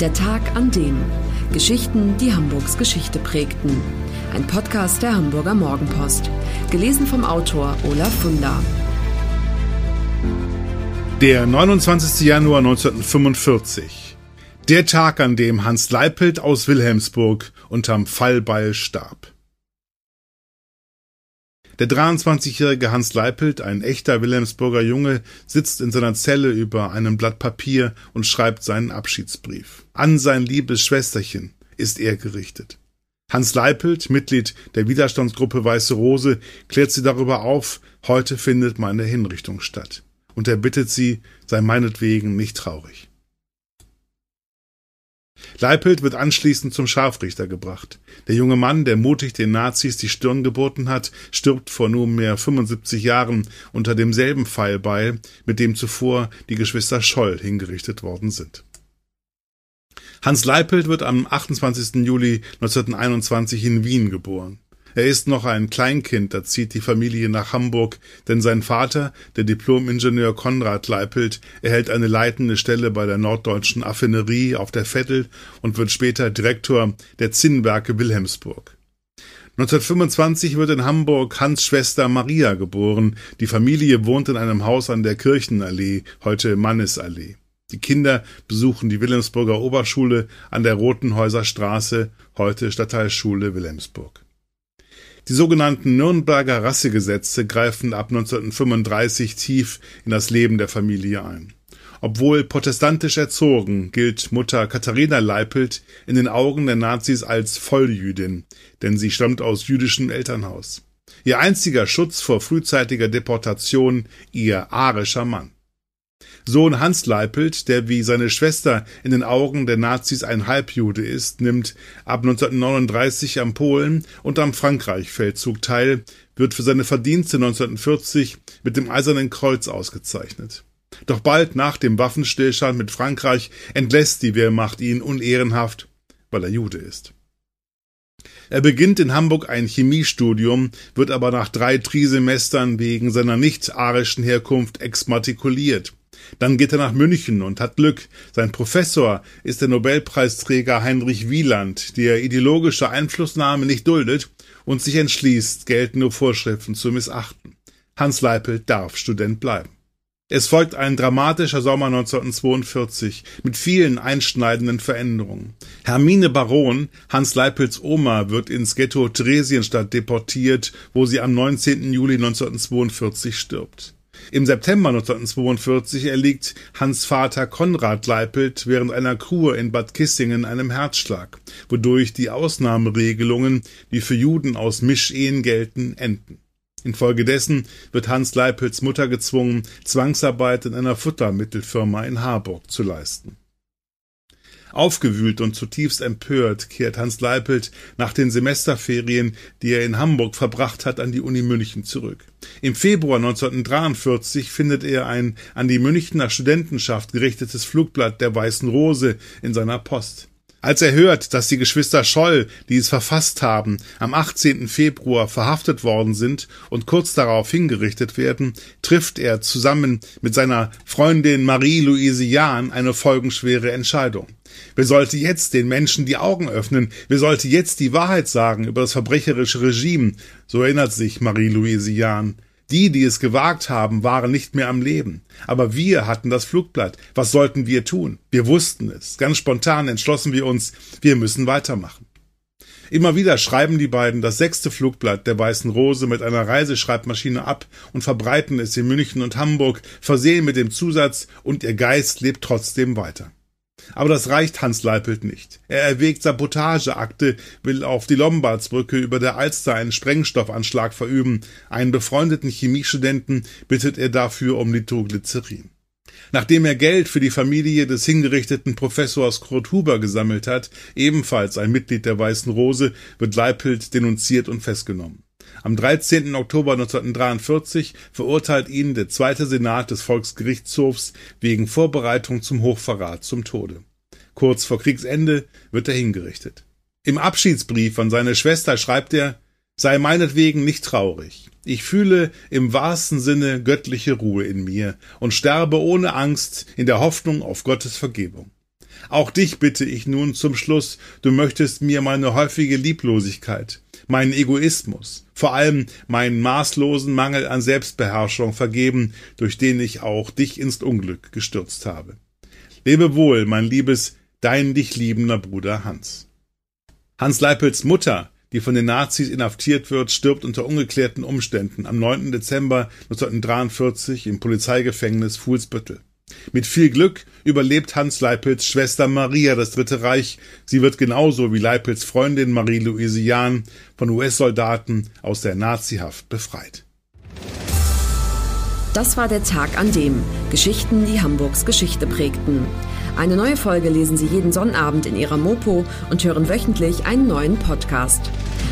Der Tag an dem. Geschichten, die Hamburgs Geschichte prägten. Ein Podcast der Hamburger Morgenpost. Gelesen vom Autor Olaf Funder. Der 29. Januar 1945. Der Tag, an dem Hans Leipelt aus Wilhelmsburg unterm Fallbeil starb. Der 23-jährige Hans Leipelt, ein echter Wilhelmsburger Junge, sitzt in seiner Zelle über einem Blatt Papier und schreibt seinen Abschiedsbrief. An sein liebes Schwesterchen ist er gerichtet. Hans Leipelt, Mitglied der Widerstandsgruppe Weiße Rose, klärt sie darüber auf, heute findet meine Hinrichtung statt. Und er bittet sie, sei meinetwegen nicht traurig. Leipelt wird anschließend zum Scharfrichter gebracht. Der junge Mann, der mutig den Nazis die Stirn geboten hat, stirbt vor nunmehr 75 Jahren unter demselben Pfeilbeil, mit dem zuvor die Geschwister Scholl hingerichtet worden sind. Hans Leipelt wird am 28. Juli 1921 in Wien geboren. Er ist noch ein Kleinkind, da zieht die Familie nach Hamburg, denn sein Vater, der Diplomingenieur Konrad Leipelt, erhält eine leitende Stelle bei der Norddeutschen Affinerie auf der Vettel und wird später Direktor der Zinnwerke Wilhelmsburg. 1925 wird in Hamburg Hans Schwester Maria geboren. Die Familie wohnt in einem Haus an der Kirchenallee, heute Mannesallee. Die Kinder besuchen die Wilhelmsburger Oberschule an der Rotenhäuser Straße, heute Stadtteilschule Wilhelmsburg. Die sogenannten Nürnberger Rassegesetze greifen ab 1935 tief in das Leben der Familie ein. Obwohl protestantisch erzogen, gilt Mutter Katharina Leipelt in den Augen der Nazis als Volljüdin, denn sie stammt aus jüdischem Elternhaus. Ihr einziger Schutz vor frühzeitiger Deportation ihr arischer Mann. Sohn Hans Leipelt, der wie seine Schwester in den Augen der Nazis ein Halbjude ist, nimmt ab 1939 am Polen und am Frankreich-Feldzug teil, wird für seine Verdienste 1940 mit dem Eisernen Kreuz ausgezeichnet. Doch bald nach dem Waffenstillstand mit Frankreich entlässt die Wehrmacht ihn unehrenhaft, weil er Jude ist. Er beginnt in Hamburg ein Chemiestudium, wird aber nach drei Trisemestern wegen seiner nicht-arischen Herkunft exmatrikuliert. Dann geht er nach München und hat Glück. Sein Professor ist der Nobelpreisträger Heinrich Wieland, der ideologische Einflussnahme nicht duldet und sich entschließt, geltende Vorschriften zu missachten. Hans Leipelt darf Student bleiben. Es folgt ein dramatischer Sommer 1942 mit vielen einschneidenden Veränderungen. Hermine Baron, Hans Leipels Oma, wird ins Ghetto Theresienstadt deportiert, wo sie am 19. Juli 1942 stirbt. Im September 1942 erliegt Hans Vater Konrad Leipelt während einer Kur in Bad Kissingen einem Herzschlag, wodurch die Ausnahmeregelungen, die für Juden aus Mischehen gelten, enden. Infolgedessen wird Hans Leipels Mutter gezwungen, Zwangsarbeit in einer Futtermittelfirma in Harburg zu leisten. Aufgewühlt und zutiefst empört kehrt Hans Leipelt nach den Semesterferien, die er in Hamburg verbracht hat, an die Uni München zurück. Im Februar 1943 findet er ein an die Münchner Studentenschaft gerichtetes Flugblatt der Weißen Rose in seiner Post. Als er hört, dass die Geschwister Scholl, die es verfasst haben, am 18. Februar verhaftet worden sind und kurz darauf hingerichtet werden, trifft er zusammen mit seiner Freundin Marie-Louise Jahn eine folgenschwere Entscheidung. Wer sollte jetzt den Menschen die Augen öffnen? Wer sollte jetzt die Wahrheit sagen über das verbrecherische Regime? So erinnert sich Marie-Louise Jahn. Die, die es gewagt haben, waren nicht mehr am Leben. Aber wir hatten das Flugblatt. Was sollten wir tun? Wir wussten es. Ganz spontan entschlossen wir uns, wir müssen weitermachen. Immer wieder schreiben die beiden das sechste Flugblatt der Weißen Rose mit einer Reiseschreibmaschine ab und verbreiten es in München und Hamburg, versehen mit dem Zusatz und ihr Geist lebt trotzdem weiter. Aber das reicht Hans Leipelt nicht. Er erwägt Sabotageakte, will auf die Lombardsbrücke über der Alster einen Sprengstoffanschlag verüben. Einen befreundeten Chemiestudenten bittet er dafür um Nitroglycerin. Nachdem er Geld für die Familie des hingerichteten Professors Kurt Huber gesammelt hat, ebenfalls ein Mitglied der Weißen Rose, wird Leipelt denunziert und festgenommen. Am 13. Oktober 1943 verurteilt ihn der Zweite Senat des Volksgerichtshofs wegen Vorbereitung zum Hochverrat zum Tode. Kurz vor Kriegsende wird er hingerichtet. Im Abschiedsbrief an seine Schwester schreibt er Sei meinetwegen nicht traurig. Ich fühle im wahrsten Sinne göttliche Ruhe in mir und sterbe ohne Angst in der Hoffnung auf Gottes Vergebung. Auch dich bitte ich nun zum Schluss, du möchtest mir meine häufige Lieblosigkeit, meinen Egoismus, vor allem meinen maßlosen Mangel an Selbstbeherrschung vergeben, durch den ich auch dich ins Unglück gestürzt habe. Lebe wohl, mein liebes, dein dich liebender Bruder Hans. Hans Leipels Mutter, die von den Nazis inhaftiert wird, stirbt unter ungeklärten Umständen am 9. Dezember 1943 im Polizeigefängnis Fuhlsbüttel. Mit viel Glück überlebt Hans Leipels Schwester Maria das Dritte Reich. Sie wird genauso wie Leipels Freundin Marie-Louise Jahn von US-Soldaten aus der Nazihaft befreit. Das war der Tag an dem Geschichten, die Hamburgs Geschichte prägten. Eine neue Folge lesen Sie jeden Sonnabend in Ihrer Mopo und hören wöchentlich einen neuen Podcast.